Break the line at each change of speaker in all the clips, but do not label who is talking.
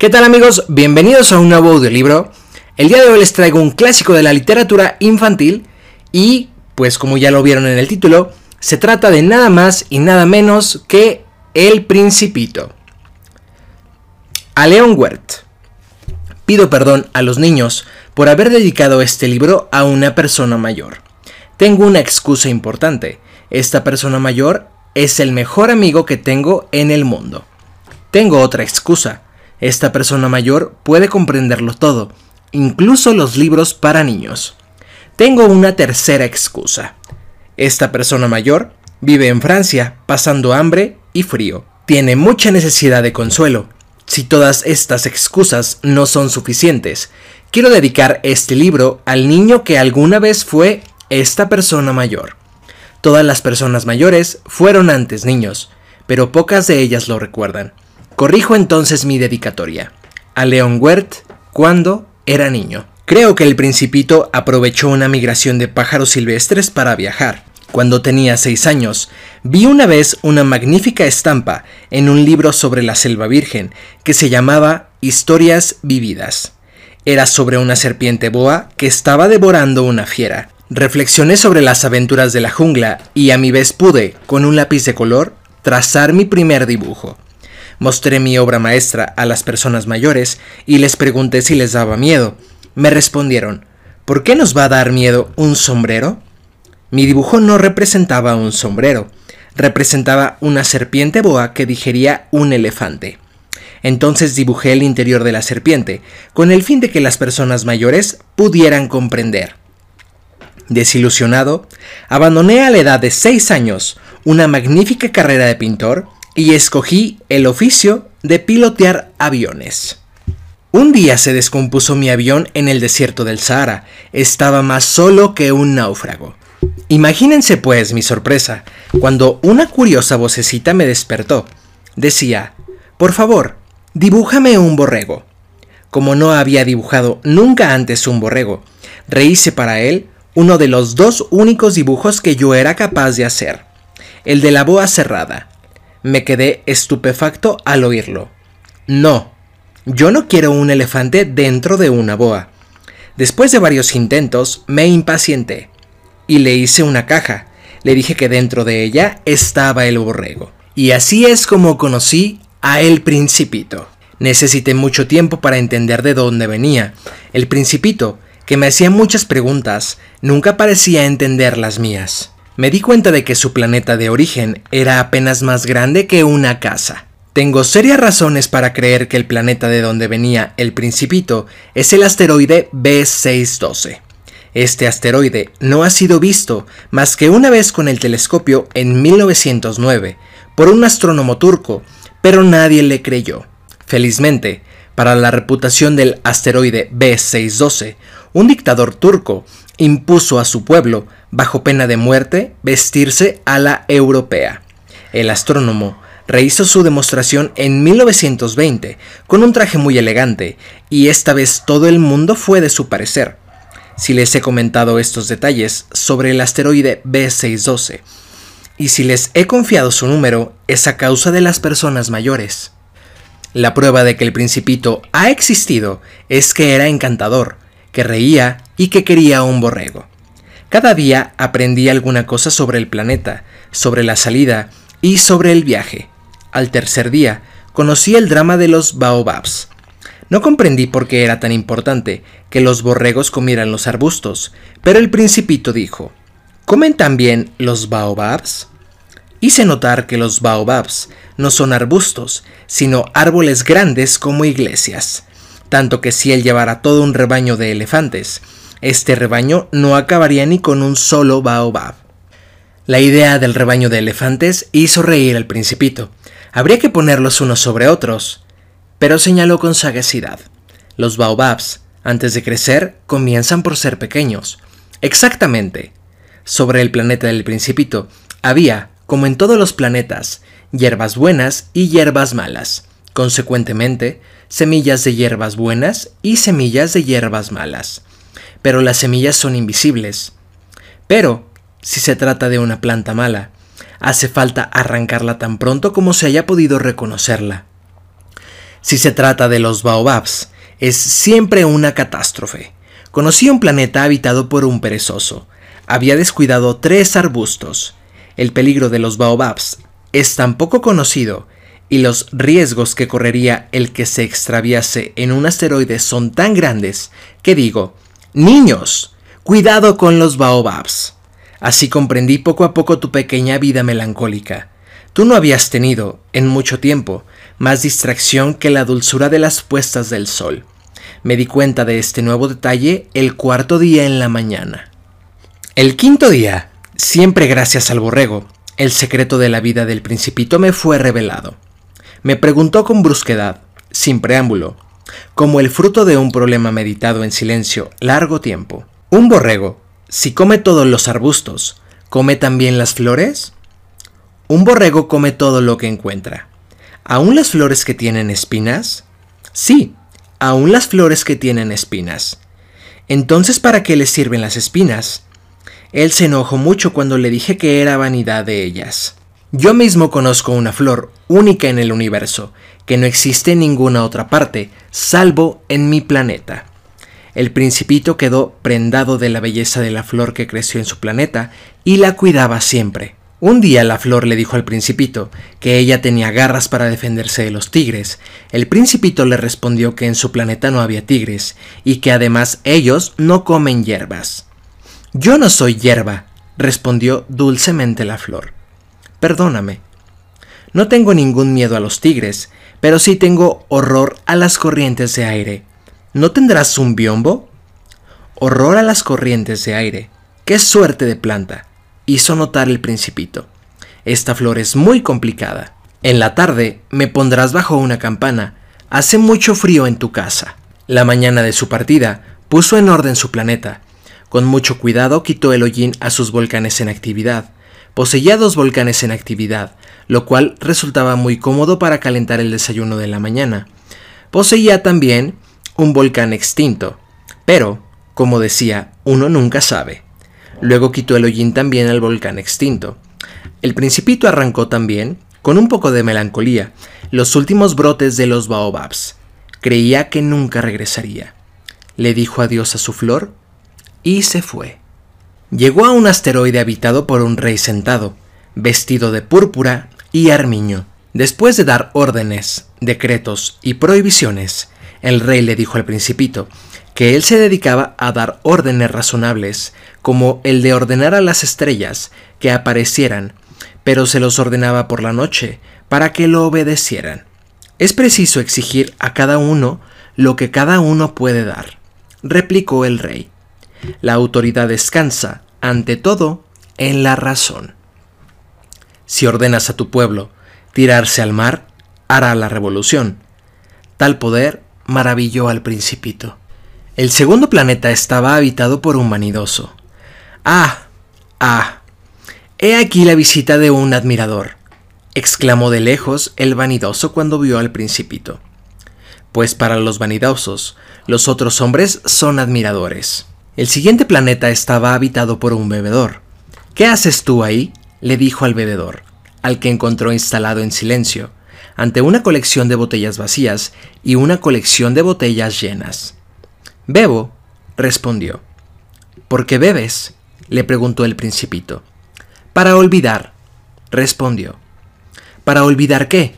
¿Qué tal amigos? Bienvenidos a un nuevo audiolibro. El día de hoy les traigo un clásico de la literatura infantil y, pues como ya lo vieron en el título, se trata de nada más y nada menos que El Principito. A Leon Wert. Pido perdón a los niños por haber dedicado este libro a una persona mayor. Tengo una excusa importante. Esta persona mayor es el mejor amigo que tengo en el mundo. Tengo otra excusa esta persona mayor puede comprenderlo todo, incluso los libros para niños. Tengo una tercera excusa. Esta persona mayor vive en Francia, pasando hambre y frío. Tiene mucha necesidad de consuelo. Si todas estas excusas no son suficientes, quiero dedicar este libro al niño que alguna vez fue esta persona mayor. Todas las personas mayores fueron antes niños, pero pocas de ellas lo recuerdan. Corrijo entonces mi dedicatoria. A Leon Wert cuando era niño. Creo que el principito aprovechó una migración de pájaros silvestres para viajar. Cuando tenía seis años, vi una vez una magnífica estampa en un libro sobre la selva virgen que se llamaba Historias vividas. Era sobre una serpiente boa que estaba devorando una fiera. Reflexioné sobre las aventuras de la jungla y a mi vez pude, con un lápiz de color, trazar mi primer dibujo. Mostré mi obra maestra a las personas mayores y les pregunté si les daba miedo. Me respondieron, ¿por qué nos va a dar miedo un sombrero? Mi dibujo no representaba un sombrero, representaba una serpiente boa que digería un elefante. Entonces dibujé el interior de la serpiente, con el fin de que las personas mayores pudieran comprender. Desilusionado, abandoné a la edad de seis años una magnífica carrera de pintor y escogí el oficio de pilotear aviones. Un día se descompuso mi avión en el desierto del Sahara. Estaba más solo que un náufrago. Imagínense pues mi sorpresa cuando una curiosa vocecita me despertó. Decía, por favor, dibújame un borrego. Como no había dibujado nunca antes un borrego, rehice para él uno de los dos únicos dibujos que yo era capaz de hacer, el de la boa cerrada, me quedé estupefacto al oírlo. No, yo no quiero un elefante dentro de una boa. Después de varios intentos, me impacienté y le hice una caja. Le dije que dentro de ella estaba el borrego. Y así es como conocí a El Principito. Necesité mucho tiempo para entender de dónde venía. El Principito, que me hacía muchas preguntas, nunca parecía entender las mías me di cuenta de que su planeta de origen era apenas más grande que una casa. Tengo serias razones para creer que el planeta de donde venía el principito es el asteroide B612. Este asteroide no ha sido visto más que una vez con el telescopio en 1909 por un astrónomo turco, pero nadie le creyó. Felizmente, para la reputación del asteroide B612, un dictador turco impuso a su pueblo, bajo pena de muerte, vestirse a la europea. El astrónomo rehizo su demostración en 1920 con un traje muy elegante, y esta vez todo el mundo fue de su parecer. Si les he comentado estos detalles sobre el asteroide B612, y si les he confiado su número, es a causa de las personas mayores. La prueba de que el principito ha existido es que era encantador, que reía y que quería un borrego. Cada día aprendí alguna cosa sobre el planeta, sobre la salida y sobre el viaje. Al tercer día conocí el drama de los baobabs. No comprendí por qué era tan importante que los borregos comieran los arbustos, pero el principito dijo, ¿comen también los baobabs? Hice notar que los baobabs no son arbustos, sino árboles grandes como iglesias, tanto que si él llevara todo un rebaño de elefantes, este rebaño no acabaría ni con un solo baobab. La idea del rebaño de elefantes hizo reír al principito. Habría que ponerlos unos sobre otros, pero señaló con sagacidad. Los baobabs, antes de crecer, comienzan por ser pequeños. Exactamente. Sobre el planeta del principito había, como en todos los planetas, hierbas buenas y hierbas malas. Consecuentemente, semillas de hierbas buenas y semillas de hierbas malas. Pero las semillas son invisibles. Pero, si se trata de una planta mala, hace falta arrancarla tan pronto como se haya podido reconocerla. Si se trata de los baobabs, es siempre una catástrofe. Conocí un planeta habitado por un perezoso. Había descuidado tres arbustos. El peligro de los baobabs es tan poco conocido y los riesgos que correría el que se extraviase en un asteroide son tan grandes que digo, niños, cuidado con los baobabs. Así comprendí poco a poco tu pequeña vida melancólica. Tú no habías tenido, en mucho tiempo, más distracción que la dulzura de las puestas del sol. Me di cuenta de este nuevo detalle el cuarto día en la mañana. El quinto día, siempre gracias al borrego, el secreto de la vida del principito me fue revelado. Me preguntó con brusquedad, sin preámbulo, como el fruto de un problema meditado en silencio largo tiempo. ¿Un borrego, si come todos los arbustos, come también las flores? Un borrego come todo lo que encuentra. ¿Aún las flores que tienen espinas? Sí, aún las flores que tienen espinas. Entonces, ¿para qué les sirven las espinas? Él se enojó mucho cuando le dije que era vanidad de ellas. Yo mismo conozco una flor única en el universo, que no existe en ninguna otra parte, salvo en mi planeta. El principito quedó prendado de la belleza de la flor que creció en su planeta y la cuidaba siempre. Un día la flor le dijo al principito que ella tenía garras para defenderse de los tigres. El principito le respondió que en su planeta no había tigres y que además ellos no comen hierbas. Yo no soy hierba, respondió dulcemente la flor. Perdóname. No tengo ningún miedo a los tigres, pero sí tengo horror a las corrientes de aire. ¿No tendrás un biombo? Horror a las corrientes de aire. ¡Qué suerte de planta! hizo notar el principito. Esta flor es muy complicada. En la tarde me pondrás bajo una campana. Hace mucho frío en tu casa. La mañana de su partida puso en orden su planeta. Con mucho cuidado quitó el hollín a sus volcanes en actividad. Poseía dos volcanes en actividad, lo cual resultaba muy cómodo para calentar el desayuno de la mañana. Poseía también un volcán extinto, pero, como decía, uno nunca sabe. Luego quitó el hollín también al volcán extinto. El principito arrancó también, con un poco de melancolía, los últimos brotes de los baobabs. Creía que nunca regresaría. Le dijo adiós a su flor y se fue. Llegó a un asteroide habitado por un rey sentado, vestido de púrpura y armiño. Después de dar órdenes, decretos y prohibiciones, el rey le dijo al principito que él se dedicaba a dar órdenes razonables, como el de ordenar a las estrellas que aparecieran, pero se los ordenaba por la noche, para que lo obedecieran. Es preciso exigir a cada uno lo que cada uno puede dar, replicó el rey. La autoridad descansa, ante todo, en la razón. Si ordenas a tu pueblo tirarse al mar, hará la revolución. Tal poder maravilló al principito. El segundo planeta estaba habitado por un vanidoso. Ah, ah. He aquí la visita de un admirador, exclamó de lejos el vanidoso cuando vio al principito. Pues para los vanidosos, los otros hombres son admiradores. El siguiente planeta estaba habitado por un bebedor. ¿Qué haces tú ahí? le dijo al bebedor, al que encontró instalado en silencio, ante una colección de botellas vacías y una colección de botellas llenas. Bebo, respondió. ¿Por qué bebes? le preguntó el principito. Para olvidar, respondió. ¿Para olvidar qué?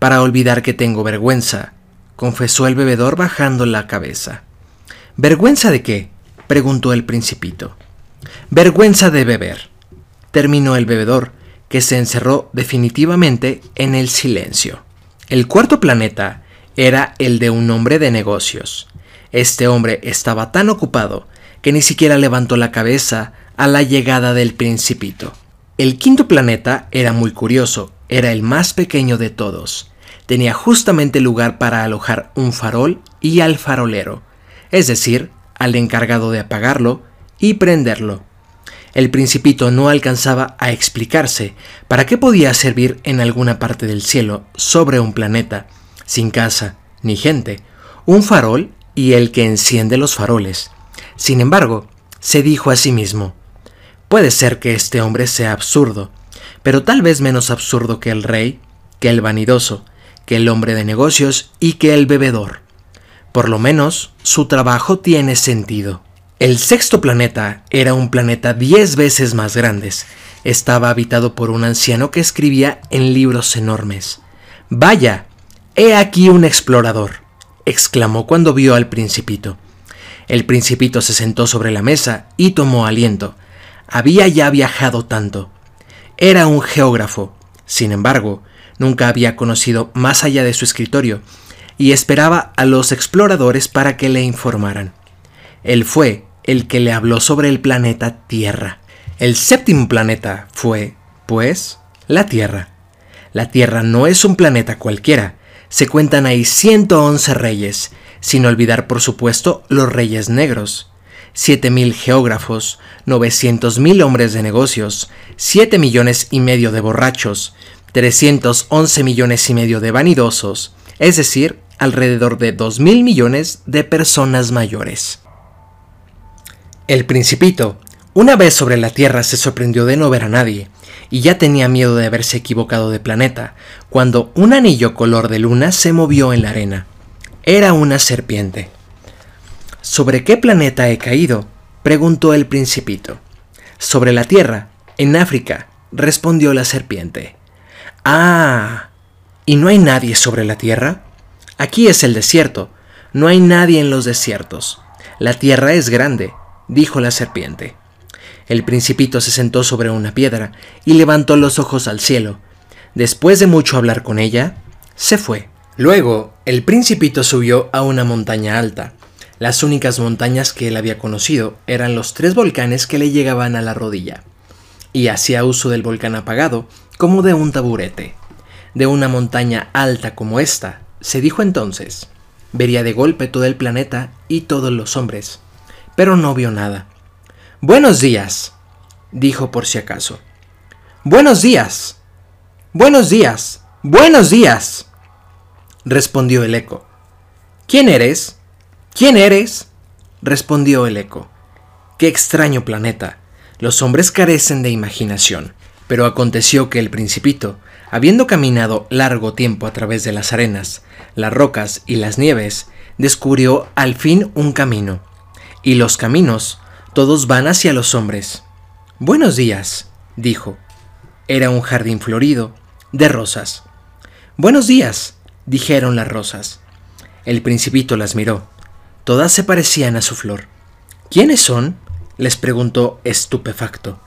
Para olvidar que tengo vergüenza, confesó el bebedor bajando la cabeza. ¿Vergüenza de qué? Preguntó el principito. Vergüenza de beber, terminó el bebedor, que se encerró definitivamente en el silencio. El cuarto planeta era el de un hombre de negocios. Este hombre estaba tan ocupado que ni siquiera levantó la cabeza a la llegada del principito. El quinto planeta era muy curioso, era el más pequeño de todos. Tenía justamente lugar para alojar un farol y al farolero, es decir, al encargado de apagarlo y prenderlo. El principito no alcanzaba a explicarse para qué podía servir en alguna parte del cielo, sobre un planeta, sin casa ni gente, un farol y el que enciende los faroles. Sin embargo, se dijo a sí mismo, puede ser que este hombre sea absurdo, pero tal vez menos absurdo que el rey, que el vanidoso, que el hombre de negocios y que el bebedor. Por lo menos, su trabajo tiene sentido. El sexto planeta era un planeta diez veces más grande. Estaba habitado por un anciano que escribía en libros enormes. Vaya, he aquí un explorador, exclamó cuando vio al principito. El principito se sentó sobre la mesa y tomó aliento. Había ya viajado tanto. Era un geógrafo. Sin embargo, nunca había conocido más allá de su escritorio y esperaba a los exploradores para que le informaran. Él fue el que le habló sobre el planeta Tierra. El séptimo planeta fue, pues, la Tierra. La Tierra no es un planeta cualquiera. Se cuentan ahí 111 reyes, sin olvidar por supuesto los reyes negros. 7.000 geógrafos, 900.000 hombres de negocios, 7 millones y medio de borrachos, 311 millones y medio de vanidosos, es decir, alrededor de 2.000 millones de personas mayores. El principito, una vez sobre la Tierra, se sorprendió de no ver a nadie, y ya tenía miedo de haberse equivocado de planeta, cuando un anillo color de luna se movió en la arena. Era una serpiente. ¿Sobre qué planeta he caído? preguntó el principito. Sobre la Tierra, en África, respondió la serpiente. Ah, ¿y no hay nadie sobre la Tierra? Aquí es el desierto, no hay nadie en los desiertos. La Tierra es grande, dijo la serpiente. El principito se sentó sobre una piedra y levantó los ojos al cielo. Después de mucho hablar con ella, se fue. Luego, el principito subió a una montaña alta. Las únicas montañas que él había conocido eran los tres volcanes que le llegaban a la rodilla, y hacía uso del volcán apagado como de un taburete. De una montaña alta como esta, se dijo entonces, vería de golpe todo el planeta y todos los hombres, pero no vio nada. Buenos días, dijo por si acaso. Buenos días. Buenos días. Buenos días. respondió el eco. ¿Quién eres? ¿Quién eres? respondió el eco. Qué extraño planeta. Los hombres carecen de imaginación. Pero aconteció que el principito, habiendo caminado largo tiempo a través de las arenas, las rocas y las nieves, descubrió al fin un camino. Y los caminos todos van hacia los hombres. Buenos días, dijo. Era un jardín florido, de rosas. Buenos días, dijeron las rosas. El principito las miró. Todas se parecían a su flor. ¿Quiénes son? les preguntó estupefacto.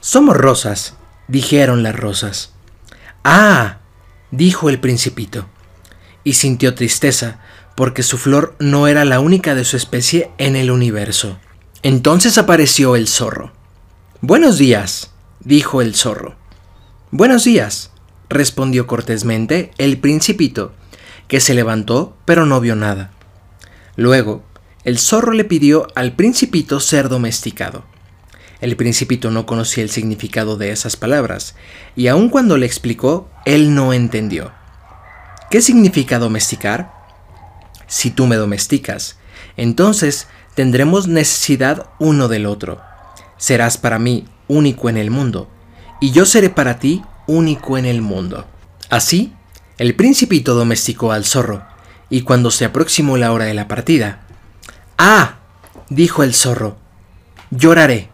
Somos rosas, dijeron las rosas. Ah, dijo el principito, y sintió tristeza porque su flor no era la única de su especie en el universo. Entonces apareció el zorro. Buenos días, dijo el zorro. Buenos días, respondió cortésmente el principito, que se levantó pero no vio nada. Luego, el zorro le pidió al principito ser domesticado. El principito no conocía el significado de esas palabras, y aun cuando le explicó, él no entendió. ¿Qué significa domesticar? Si tú me domesticas, entonces tendremos necesidad uno del otro. Serás para mí único en el mundo, y yo seré para ti único en el mundo. Así, el principito domesticó al zorro, y cuando se aproximó la hora de la partida, ¡Ah! dijo el zorro, lloraré.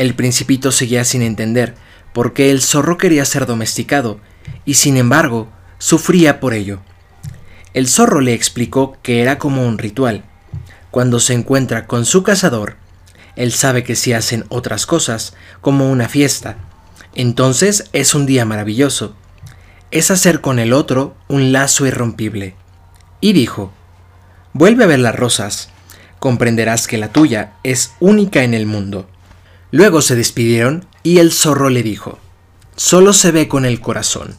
El principito seguía sin entender por qué el zorro quería ser domesticado, y sin embargo, sufría por ello. El zorro le explicó que era como un ritual, cuando se encuentra con su cazador, él sabe que si hacen otras cosas, como una fiesta, entonces es un día maravilloso. Es hacer con el otro un lazo irrompible. Y dijo, vuelve a ver las rosas, comprenderás que la tuya es única en el mundo. Luego se despidieron y el zorro le dijo, solo se ve con el corazón.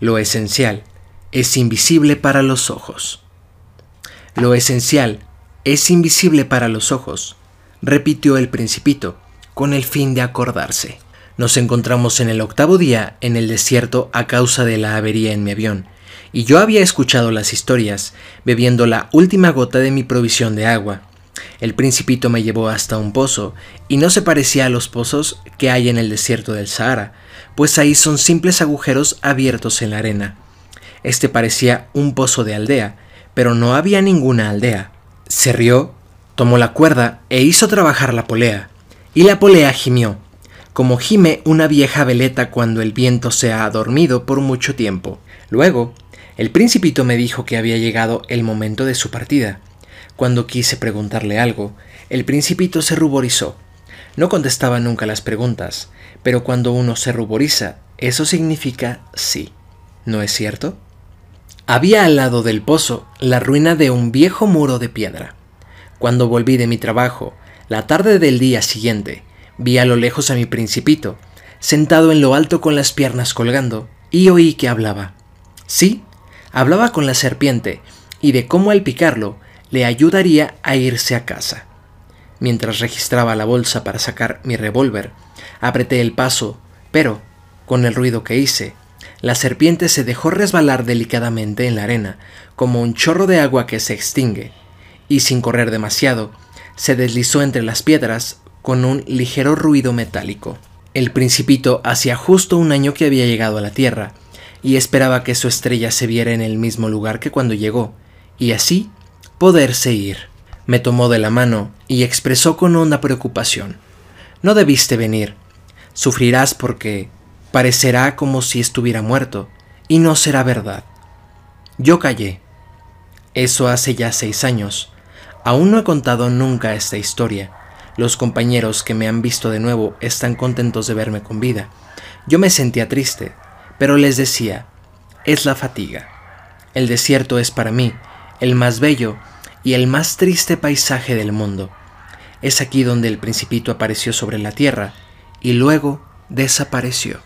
Lo esencial es invisible para los ojos. Lo esencial es invisible para los ojos, repitió el principito, con el fin de acordarse. Nos encontramos en el octavo día en el desierto a causa de la avería en mi avión, y yo había escuchado las historias, bebiendo la última gota de mi provisión de agua. El principito me llevó hasta un pozo, y no se parecía a los pozos que hay en el desierto del Sahara, pues ahí son simples agujeros abiertos en la arena. Este parecía un pozo de aldea, pero no había ninguna aldea. Se rió, tomó la cuerda e hizo trabajar la polea. Y la polea gimió, como gime una vieja veleta cuando el viento se ha dormido por mucho tiempo. Luego, el principito me dijo que había llegado el momento de su partida. Cuando quise preguntarle algo, el principito se ruborizó. No contestaba nunca las preguntas, pero cuando uno se ruboriza, eso significa sí. ¿No es cierto? Había al lado del pozo la ruina de un viejo muro de piedra. Cuando volví de mi trabajo, la tarde del día siguiente, vi a lo lejos a mi principito, sentado en lo alto con las piernas colgando, y oí que hablaba. Sí, hablaba con la serpiente, y de cómo al picarlo le ayudaría a irse a casa. Mientras registraba la bolsa para sacar mi revólver, apreté el paso, pero, con el ruido que hice, la serpiente se dejó resbalar delicadamente en la arena, como un chorro de agua que se extingue, y sin correr demasiado, se deslizó entre las piedras con un ligero ruido metálico. El principito hacía justo un año que había llegado a la Tierra, y esperaba que su estrella se viera en el mismo lugar que cuando llegó, y así poderse ir. Me tomó de la mano y expresó con honda preocupación. No debiste venir. Sufrirás porque parecerá como si estuviera muerto, y no será verdad. Yo callé. Eso hace ya seis años. Aún no he contado nunca esta historia, los compañeros que me han visto de nuevo están contentos de verme con vida. Yo me sentía triste, pero les decía, es la fatiga. El desierto es para mí el más bello y el más triste paisaje del mundo. Es aquí donde el principito apareció sobre la tierra y luego desapareció.